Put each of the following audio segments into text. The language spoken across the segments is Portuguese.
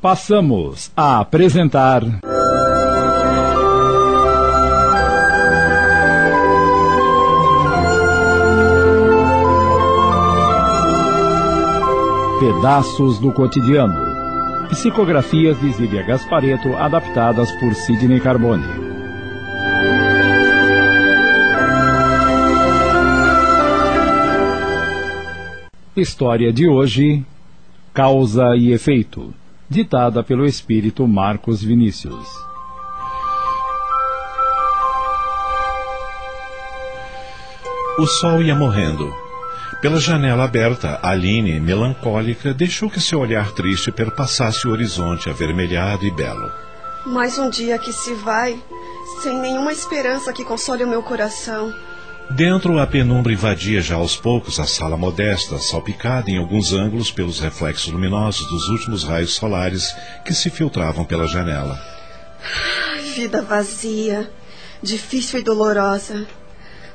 Passamos a apresentar. Pedaços do Cotidiano. Psicografias de Zíbia Gaspareto, adaptadas por Sidney Carbone. História de hoje: Causa e Efeito, ditada pelo espírito Marcos Vinícius. O sol ia morrendo. Pela janela aberta, Aline, melancólica, deixou que seu olhar triste perpassasse o horizonte avermelhado e belo. Mais um dia que se vai, sem nenhuma esperança que console o meu coração. Dentro, a penumbra invadia já aos poucos a sala modesta, salpicada em alguns ângulos pelos reflexos luminosos dos últimos raios solares que se filtravam pela janela. Vida vazia, difícil e dolorosa.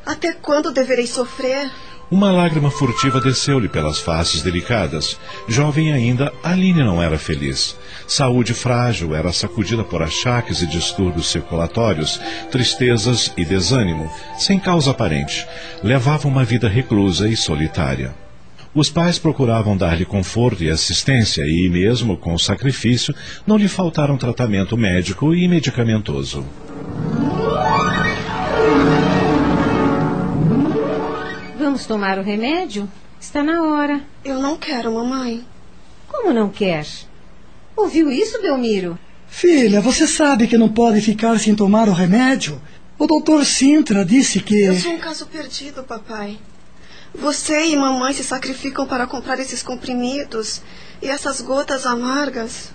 Até quando deverei sofrer? Uma lágrima furtiva desceu-lhe pelas faces delicadas. Jovem ainda, Aline não era feliz. Saúde frágil era sacudida por achaques e distúrbios circulatórios, tristezas e desânimo, sem causa aparente. Levava uma vida reclusa e solitária. Os pais procuravam dar-lhe conforto e assistência e, mesmo com sacrifício, não lhe faltaram tratamento médico e medicamentoso. Vamos tomar o remédio? Está na hora. Eu não quero, mamãe. Como não quer? Ouviu isso, Belmiro? Filha, você sabe que não pode ficar sem tomar o remédio? O doutor Sintra disse que. Eu sou um caso perdido, papai. Você e mamãe se sacrificam para comprar esses comprimidos e essas gotas amargas.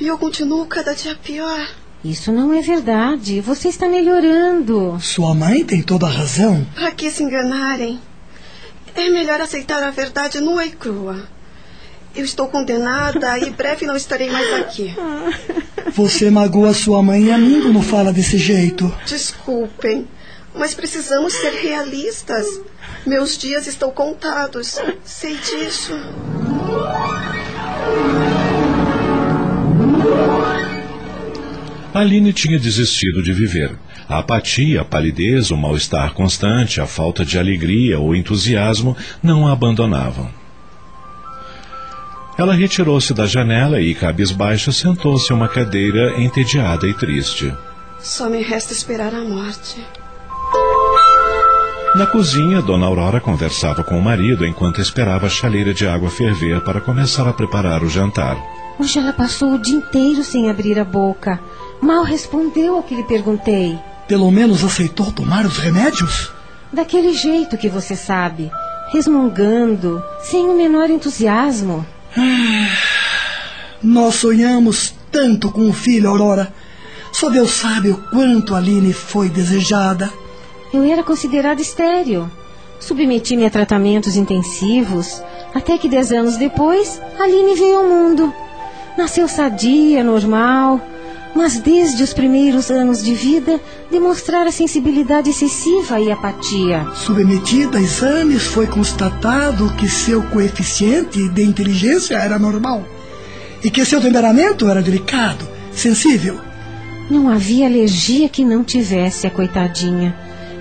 E eu continuo cada dia pior. Isso não é verdade. Você está melhorando. Sua mãe tem toda a razão. Para que se enganarem? É melhor aceitar a verdade nua e crua. Eu estou condenada e breve não estarei mais aqui. Você magoa sua mãe e a mim quando fala desse jeito. Desculpem, mas precisamos ser realistas. Meus dias estão contados. Sei disso. Aline tinha desistido de viver. A apatia, a palidez, o mal-estar constante, a falta de alegria ou entusiasmo não a abandonavam. Ela retirou-se da janela e, cabisbaixa, sentou-se em uma cadeira entediada e triste. Só me resta esperar a morte. Na cozinha, Dona Aurora conversava com o marido enquanto esperava a chaleira de água ferver para começar a preparar o jantar. Hoje ela passou o dia inteiro sem abrir a boca. Mal respondeu ao que lhe perguntei. Pelo menos aceitou tomar os remédios? Daquele jeito que você sabe, resmungando, sem o menor entusiasmo. Ah, nós sonhamos tanto com o filho, Aurora. Só Deus sabe o quanto Aline foi desejada. Eu era considerada estéril. Submeti-me a tratamentos intensivos, até que dez anos depois, Aline veio ao mundo. Nasceu sadia, normal, mas desde os primeiros anos de vida demonstrara sensibilidade excessiva e apatia. Submetida a exames, foi constatado que seu coeficiente de inteligência era normal e que seu temperamento era delicado, sensível. Não havia alergia que não tivesse a coitadinha.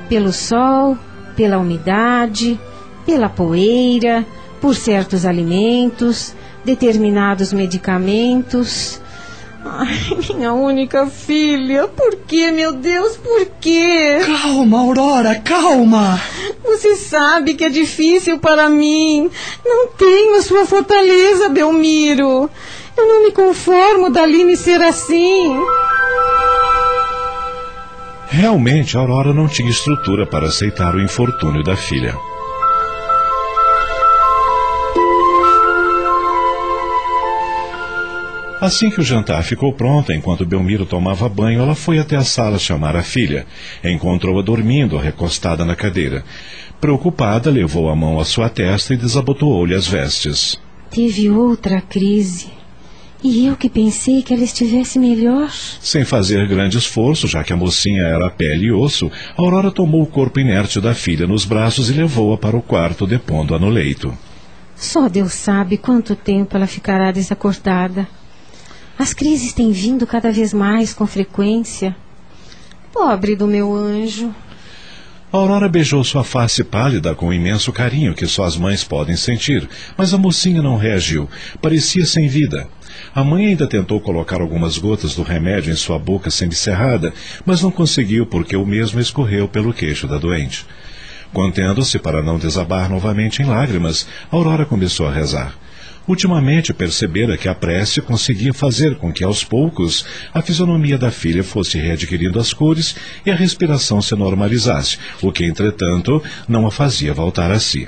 Pelo sol, pela umidade, pela poeira, por certos alimentos, determinados medicamentos. Ai, minha única filha, por que, meu Deus, por quê? Calma, Aurora, calma. Você sabe que é difícil para mim. Não tenho a sua fortaleza, Belmiro. Eu não me conformo da Aline ser assim. Realmente, a Aurora não tinha estrutura para aceitar o infortúnio da filha. Assim que o jantar ficou pronto, enquanto Belmiro tomava banho, ela foi até a sala chamar a filha. Encontrou-a dormindo, recostada na cadeira. Preocupada, levou a mão à sua testa e desabotoou-lhe as vestes. Tive outra crise. E eu que pensei que ela estivesse melhor. Sem fazer grande esforço, já que a mocinha era pele e osso, Aurora tomou o corpo inerte da filha nos braços e levou-a para o quarto, depondo-a no leito. Só Deus sabe quanto tempo ela ficará desacordada. As crises têm vindo cada vez mais com frequência. Pobre do meu anjo. Aurora beijou sua face pálida com o imenso carinho que só as mães podem sentir, mas a mocinha não reagiu. Parecia sem vida. A mãe ainda tentou colocar algumas gotas do remédio em sua boca semicerrada, mas não conseguiu porque o mesmo escorreu pelo queixo da doente. Contendo-se para não desabar novamente em lágrimas, Aurora começou a rezar. Ultimamente percebera que a prece conseguia fazer com que, aos poucos, a fisionomia da filha fosse readquirindo as cores e a respiração se normalizasse, o que, entretanto, não a fazia voltar a si.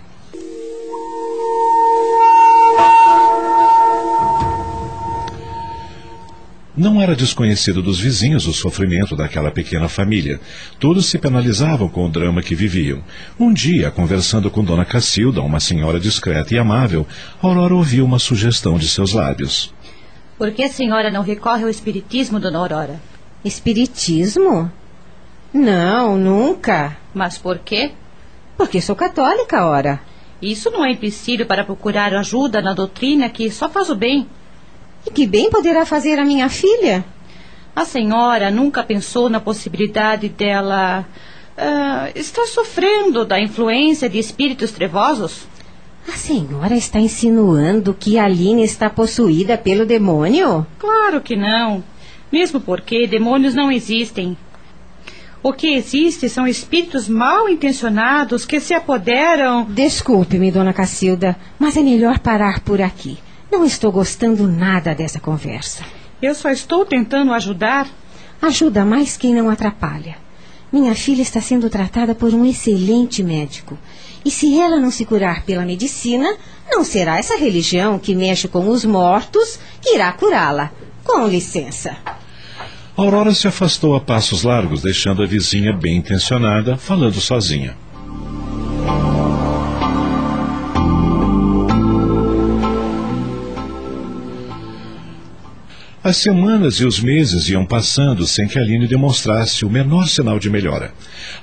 Não era desconhecido dos vizinhos o sofrimento daquela pequena família. Todos se penalizavam com o drama que viviam. Um dia, conversando com Dona Cacilda, uma senhora discreta e amável, Aurora ouviu uma sugestão de seus lábios. Por que a senhora não recorre ao espiritismo, Dona Aurora? Espiritismo? Não, nunca. Mas por quê? Porque sou católica, ora. Isso não é empecilho para procurar ajuda na doutrina que só faz o bem. E que bem poderá fazer a minha filha? A senhora nunca pensou na possibilidade dela uh, estar sofrendo da influência de espíritos trevosos? A senhora está insinuando que a Aline está possuída pelo demônio? Claro que não. Mesmo porque demônios não existem. O que existe são espíritos mal intencionados que se apoderam. Desculpe-me, dona Cacilda, mas é melhor parar por aqui. Não estou gostando nada dessa conversa. Eu só estou tentando ajudar. Ajuda mais quem não atrapalha. Minha filha está sendo tratada por um excelente médico. E se ela não se curar pela medicina, não será essa religião que mexe com os mortos que irá curá-la. Com licença. Aurora se afastou a passos largos, deixando a vizinha bem intencionada, falando sozinha. As semanas e os meses iam passando sem que Aline demonstrasse o menor sinal de melhora.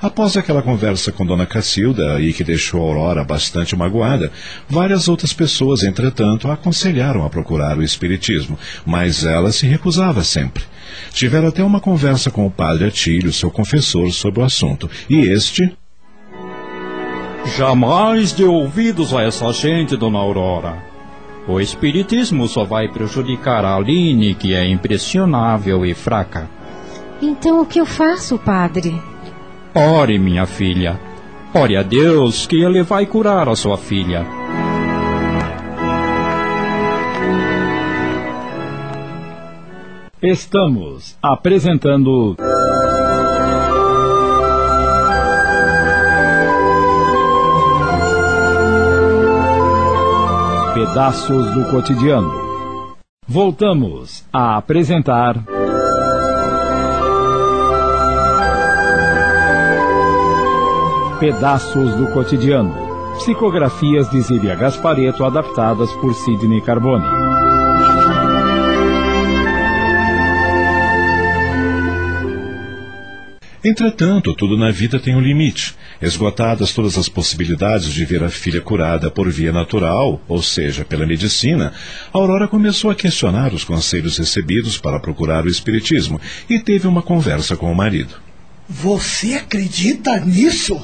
Após aquela conversa com Dona Cacilda, e que deixou Aurora bastante magoada, várias outras pessoas, entretanto, a aconselharam a procurar o Espiritismo, mas ela se recusava sempre. Tiveram até uma conversa com o padre Atílio, seu confessor, sobre o assunto, e este. Jamais dê ouvidos a essa gente, Dona Aurora. O espiritismo só vai prejudicar a Aline, que é impressionável e fraca. Então o que eu faço, padre? Ore, minha filha. Ore a Deus que Ele vai curar a sua filha. Estamos apresentando. Pedaços do Cotidiano. Voltamos a apresentar. Pedaços do Cotidiano. Psicografias de Zília Gaspareto adaptadas por Sidney Carbone. Entretanto, tudo na vida tem um limite. Esgotadas todas as possibilidades de ver a filha curada por via natural, ou seja, pela medicina, Aurora começou a questionar os conselhos recebidos para procurar o espiritismo e teve uma conversa com o marido. Você acredita nisso?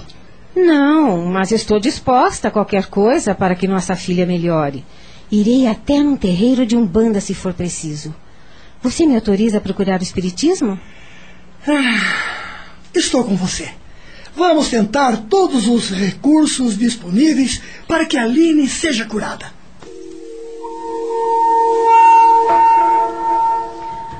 Não, mas estou disposta a qualquer coisa para que nossa filha melhore. Irei até num terreiro de umbanda se for preciso. Você me autoriza a procurar o espiritismo? Ah. Estou com você. Vamos tentar todos os recursos disponíveis para que a Aline seja curada.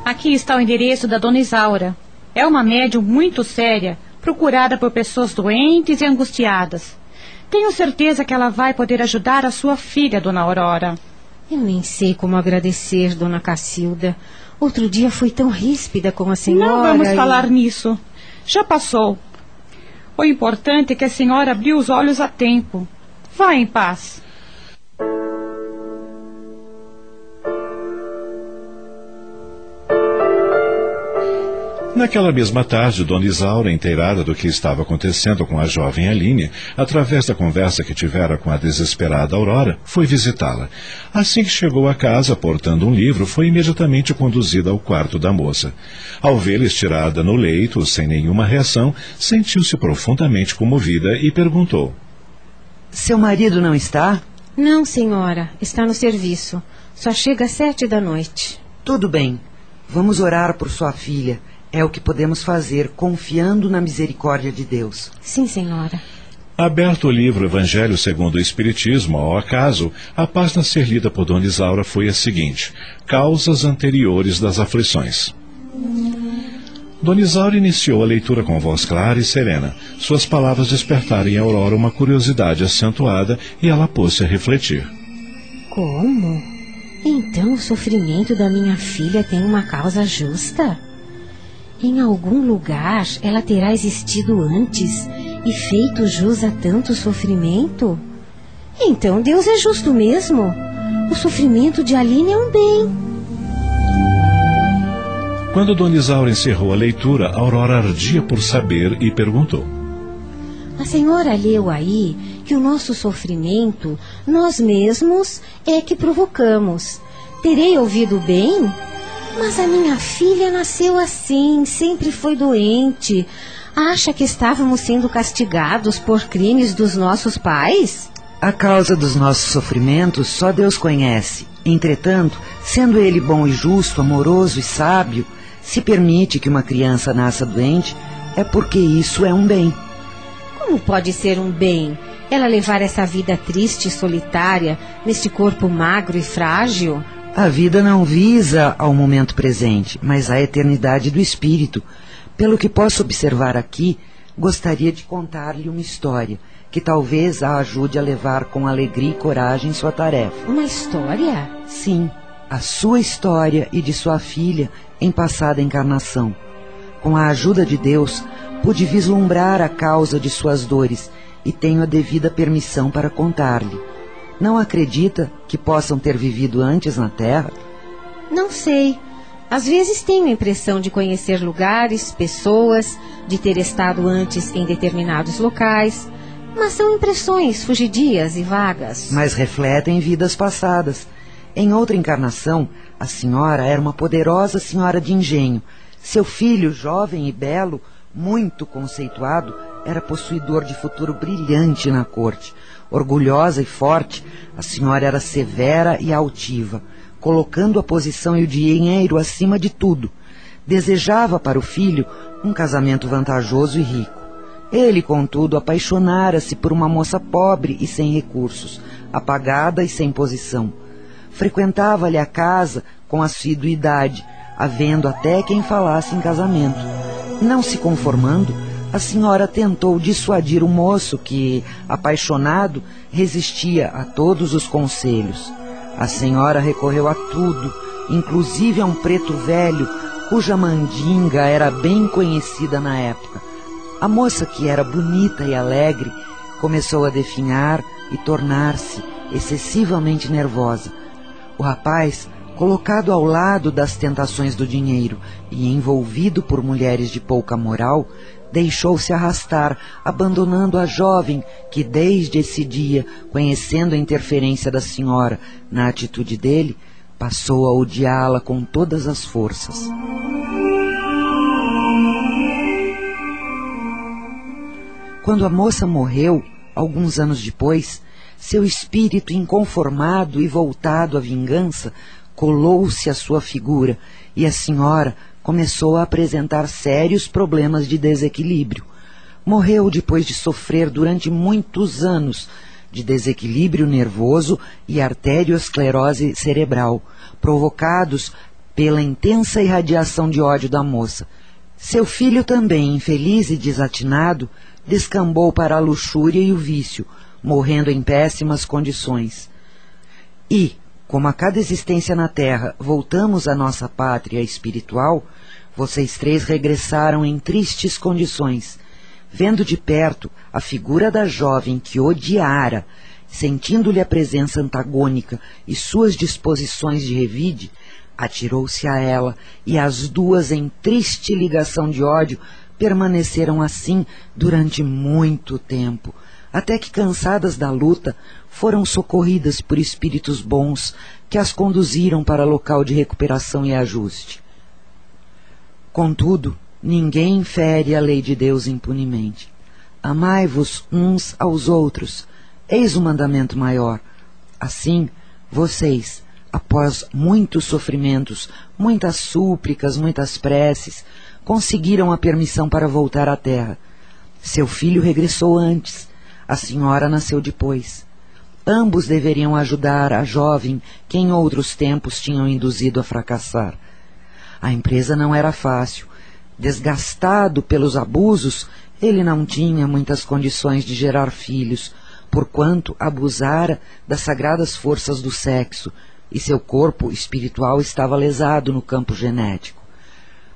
Aqui está o endereço da dona Isaura. É uma médium muito séria, procurada por pessoas doentes e angustiadas. Tenho certeza que ela vai poder ajudar a sua filha, dona Aurora. Eu nem sei como agradecer, dona Cacilda. Outro dia foi tão ríspida com a senhora. Não vamos e... falar nisso. Já passou. O importante é que a senhora abriu os olhos a tempo. Vá em paz. Naquela mesma tarde, Dona Isaura, inteirada do que estava acontecendo com a jovem Aline, através da conversa que tivera com a desesperada Aurora, foi visitá-la. Assim que chegou à casa, portando um livro, foi imediatamente conduzida ao quarto da moça. Ao vê-la estirada no leito, sem nenhuma reação, sentiu-se profundamente comovida e perguntou: Seu marido não está? Não, senhora. Está no serviço. Só chega às sete da noite. Tudo bem. Vamos orar por sua filha é o que podemos fazer confiando na misericórdia de Deus. Sim, senhora. Aberto o livro Evangelho segundo o Espiritismo, ao acaso, a página a ser lida por Dona Isaura foi a seguinte: Causas anteriores das aflições. Dona Isaura iniciou a leitura com voz clara e serena. Suas palavras despertaram em Aurora uma curiosidade acentuada e ela pôs-se a refletir. Como? Então o sofrimento da minha filha tem uma causa justa? Em algum lugar ela terá existido antes e feito jus a tanto sofrimento? Então Deus é justo mesmo. O sofrimento de Aline é um bem. Quando Dona Isaura encerrou a leitura, Aurora ardia por saber e perguntou: A senhora leu aí que o nosso sofrimento nós mesmos é que provocamos. Terei ouvido bem? Mas a minha filha nasceu assim, sempre foi doente. Acha que estávamos sendo castigados por crimes dos nossos pais? A causa dos nossos sofrimentos só Deus conhece. Entretanto, sendo Ele bom e justo, amoroso e sábio, se permite que uma criança nasça doente, é porque isso é um bem. Como pode ser um bem ela levar essa vida triste e solitária neste corpo magro e frágil? A vida não visa ao momento presente, mas à eternidade do espírito. Pelo que posso observar aqui, gostaria de contar-lhe uma história que talvez a ajude a levar com alegria e coragem sua tarefa. Uma história? Sim, a sua história e de sua filha em passada encarnação. Com a ajuda de Deus, pude vislumbrar a causa de suas dores e tenho a devida permissão para contar-lhe. Não acredita que possam ter vivido antes na Terra? Não sei. Às vezes tenho a impressão de conhecer lugares, pessoas, de ter estado antes em determinados locais, mas são impressões fugidias e vagas. Mas refletem vidas passadas. Em outra encarnação, a senhora era uma poderosa senhora de engenho. Seu filho, jovem e belo, muito conceituado, era possuidor de futuro brilhante na corte. Orgulhosa e forte, a senhora era severa e altiva, colocando a posição e o dinheiro acima de tudo. Desejava para o filho um casamento vantajoso e rico. Ele, contudo, apaixonara-se por uma moça pobre e sem recursos, apagada e sem posição. Frequentava-lhe a casa com assiduidade, havendo até quem falasse em casamento. Não se conformando, a senhora tentou dissuadir o moço que, apaixonado, resistia a todos os conselhos. A senhora recorreu a tudo, inclusive a um preto velho cuja mandinga era bem conhecida na época. A moça, que era bonita e alegre, começou a definhar e tornar-se excessivamente nervosa. O rapaz, colocado ao lado das tentações do dinheiro e envolvido por mulheres de pouca moral, deixou-se arrastar, abandonando a jovem que, desde esse dia, conhecendo a interferência da senhora na atitude dele, passou a odiá-la com todas as forças. Quando a moça morreu, alguns anos depois, seu espírito inconformado e voltado à vingança colou-se à sua figura e a senhora, começou a apresentar sérios problemas de desequilíbrio. Morreu depois de sofrer durante muitos anos de desequilíbrio nervoso e arteriosclerose cerebral, provocados pela intensa irradiação de ódio da moça. Seu filho também, infeliz e desatinado, descambou para a luxúria e o vício, morrendo em péssimas condições. E, como a cada existência na Terra voltamos à nossa pátria espiritual, vocês três regressaram em tristes condições. Vendo de perto a figura da jovem que odiara, sentindo-lhe a presença antagônica e suas disposições de revide, Atirou-se a ela e as duas, em triste ligação de ódio, permaneceram assim durante muito tempo, até que, cansadas da luta, foram socorridas por espíritos bons que as conduziram para local de recuperação e ajuste. Contudo, ninguém fere a lei de Deus impunemente. Amai-vos uns aos outros, eis o mandamento maior. Assim, vocês, após muitos sofrimentos, muitas súplicas, muitas preces, conseguiram a permissão para voltar à terra. Seu filho regressou antes, a senhora nasceu depois. Ambos deveriam ajudar a jovem que em outros tempos tinham induzido a fracassar. A empresa não era fácil. Desgastado pelos abusos, ele não tinha muitas condições de gerar filhos, porquanto abusara das sagradas forças do sexo, e seu corpo espiritual estava lesado no campo genético.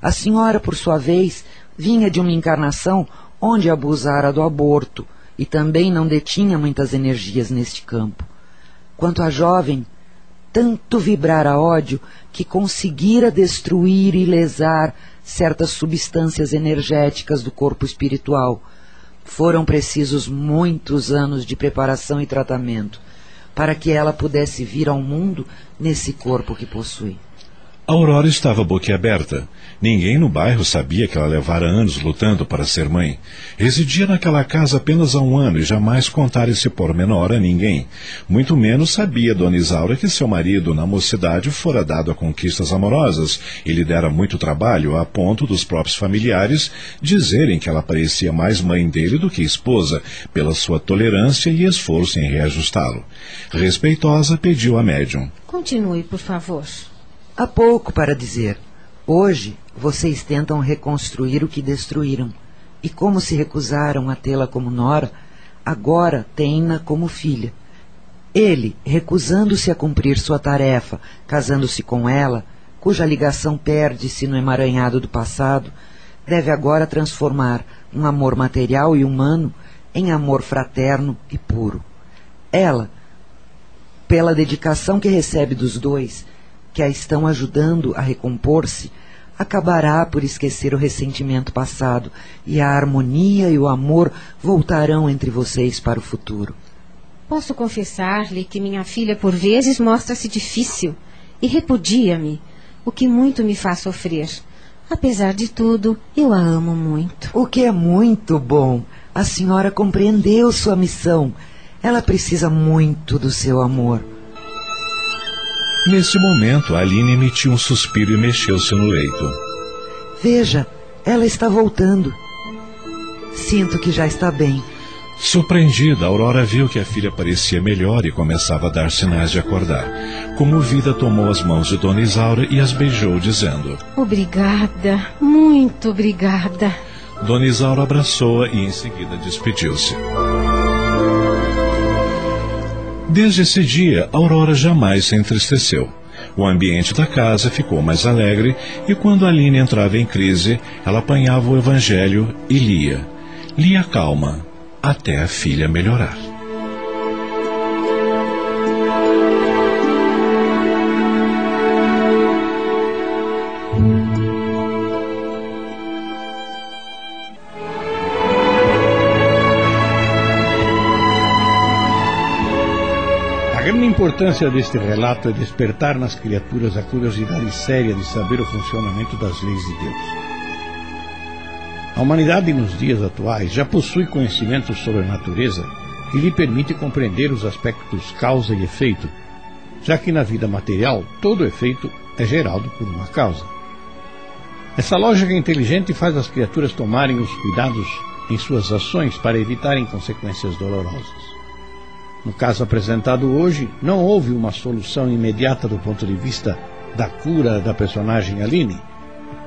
A senhora, por sua vez, vinha de uma encarnação onde abusara do aborto e também não detinha muitas energias neste campo. Quanto à jovem, tanto vibrara ódio que conseguira destruir e lesar certas substâncias energéticas do corpo espiritual. Foram precisos muitos anos de preparação e tratamento para que ela pudesse vir ao mundo nesse corpo que possui. Aurora estava boquiaberta. Ninguém no bairro sabia que ela levara anos lutando para ser mãe. Residia naquela casa apenas há um ano e jamais contara esse pormenor a ninguém. Muito menos sabia Dona Isaura que seu marido, na mocidade, fora dado a conquistas amorosas e lhe dera muito trabalho, a ponto dos próprios familiares dizerem que ela parecia mais mãe dele do que esposa, pela sua tolerância e esforço em reajustá-lo. Respeitosa, pediu a médium. Continue, por favor. Há pouco para dizer. Hoje vocês tentam reconstruir o que destruíram. E como se recusaram a tê-la como nora, agora têm-na como filha. Ele, recusando-se a cumprir sua tarefa, casando-se com ela, cuja ligação perde-se no emaranhado do passado, deve agora transformar um amor material e humano em amor fraterno e puro. Ela, pela dedicação que recebe dos dois, que a estão ajudando a recompor-se, acabará por esquecer o ressentimento passado e a harmonia e o amor voltarão entre vocês para o futuro. Posso confessar-lhe que minha filha por vezes mostra-se difícil e repudia-me, o que muito me faz sofrer. Apesar de tudo, eu a amo muito. O que é muito bom. A senhora compreendeu sua missão. Ela precisa muito do seu amor. Nesse momento, Aline emitiu um suspiro e mexeu-se no leito. Veja, ela está voltando. Sinto que já está bem. Surpreendida, Aurora viu que a filha parecia melhor e começava a dar sinais de acordar. Comovida, tomou as mãos de Dona Isaura e as beijou, dizendo: Obrigada, muito obrigada. Dona Isaura abraçou-a e em seguida despediu-se. Desde esse dia, Aurora jamais se entristeceu. O ambiente da casa ficou mais alegre e quando Aline entrava em crise, ela apanhava o evangelho e lia. Lia calma, até a filha melhorar. Importância deste relato é despertar nas criaturas a curiosidade séria de saber o funcionamento das leis de Deus. A humanidade nos dias atuais já possui conhecimento sobre a natureza que lhe permite compreender os aspectos causa e efeito, já que na vida material todo efeito é gerado por uma causa. Essa lógica inteligente faz as criaturas tomarem os cuidados em suas ações para evitarem consequências dolorosas. No caso apresentado hoje, não houve uma solução imediata do ponto de vista da cura da personagem Aline,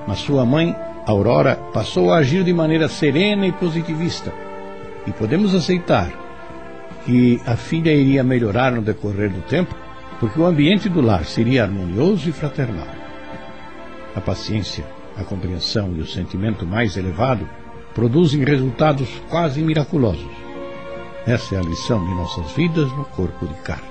mas sua mãe, Aurora, passou a agir de maneira serena e positivista. E podemos aceitar que a filha iria melhorar no decorrer do tempo, porque o ambiente do lar seria harmonioso e fraternal. A paciência, a compreensão e o sentimento mais elevado produzem resultados quase miraculosos. Essa é a lição de nossas vidas no corpo de carne.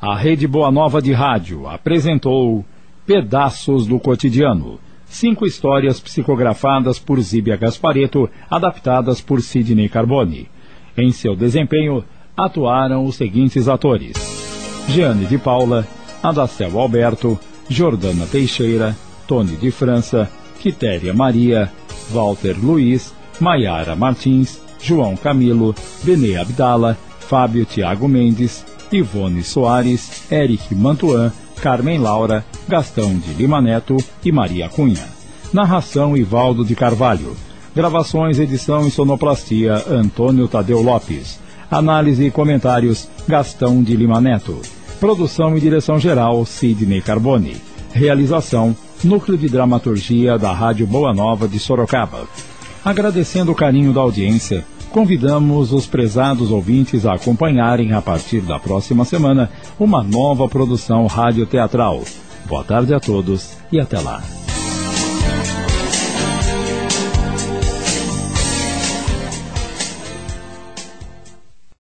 A Rede Boa Nova de Rádio apresentou Pedaços do Cotidiano. Cinco histórias psicografadas por Zíbia Gaspareto, adaptadas por Sidney Carbone. Em seu desempenho, atuaram os seguintes atores: Jeane de Paula, Adacel Alberto, Jordana Teixeira, Tony de França, Quitéria Maria, Walter Luiz, Maiara Martins, João Camilo, Benê Abdala, Fábio Tiago Mendes, Ivone Soares, Eric Mantuan, Carmen Laura, Gastão de Lima Neto e Maria Cunha. Narração Ivaldo de Carvalho. Gravações, edição e sonoplastia Antônio Tadeu Lopes. Análise e comentários Gastão de Lima Neto. Produção e direção geral Sidney Carbone. Realização Núcleo de Dramaturgia da Rádio Boa Nova de Sorocaba. Agradecendo o carinho da audiência, convidamos os prezados ouvintes a acompanharem a partir da próxima semana uma nova produção radioteatral. Boa tarde a todos e até lá.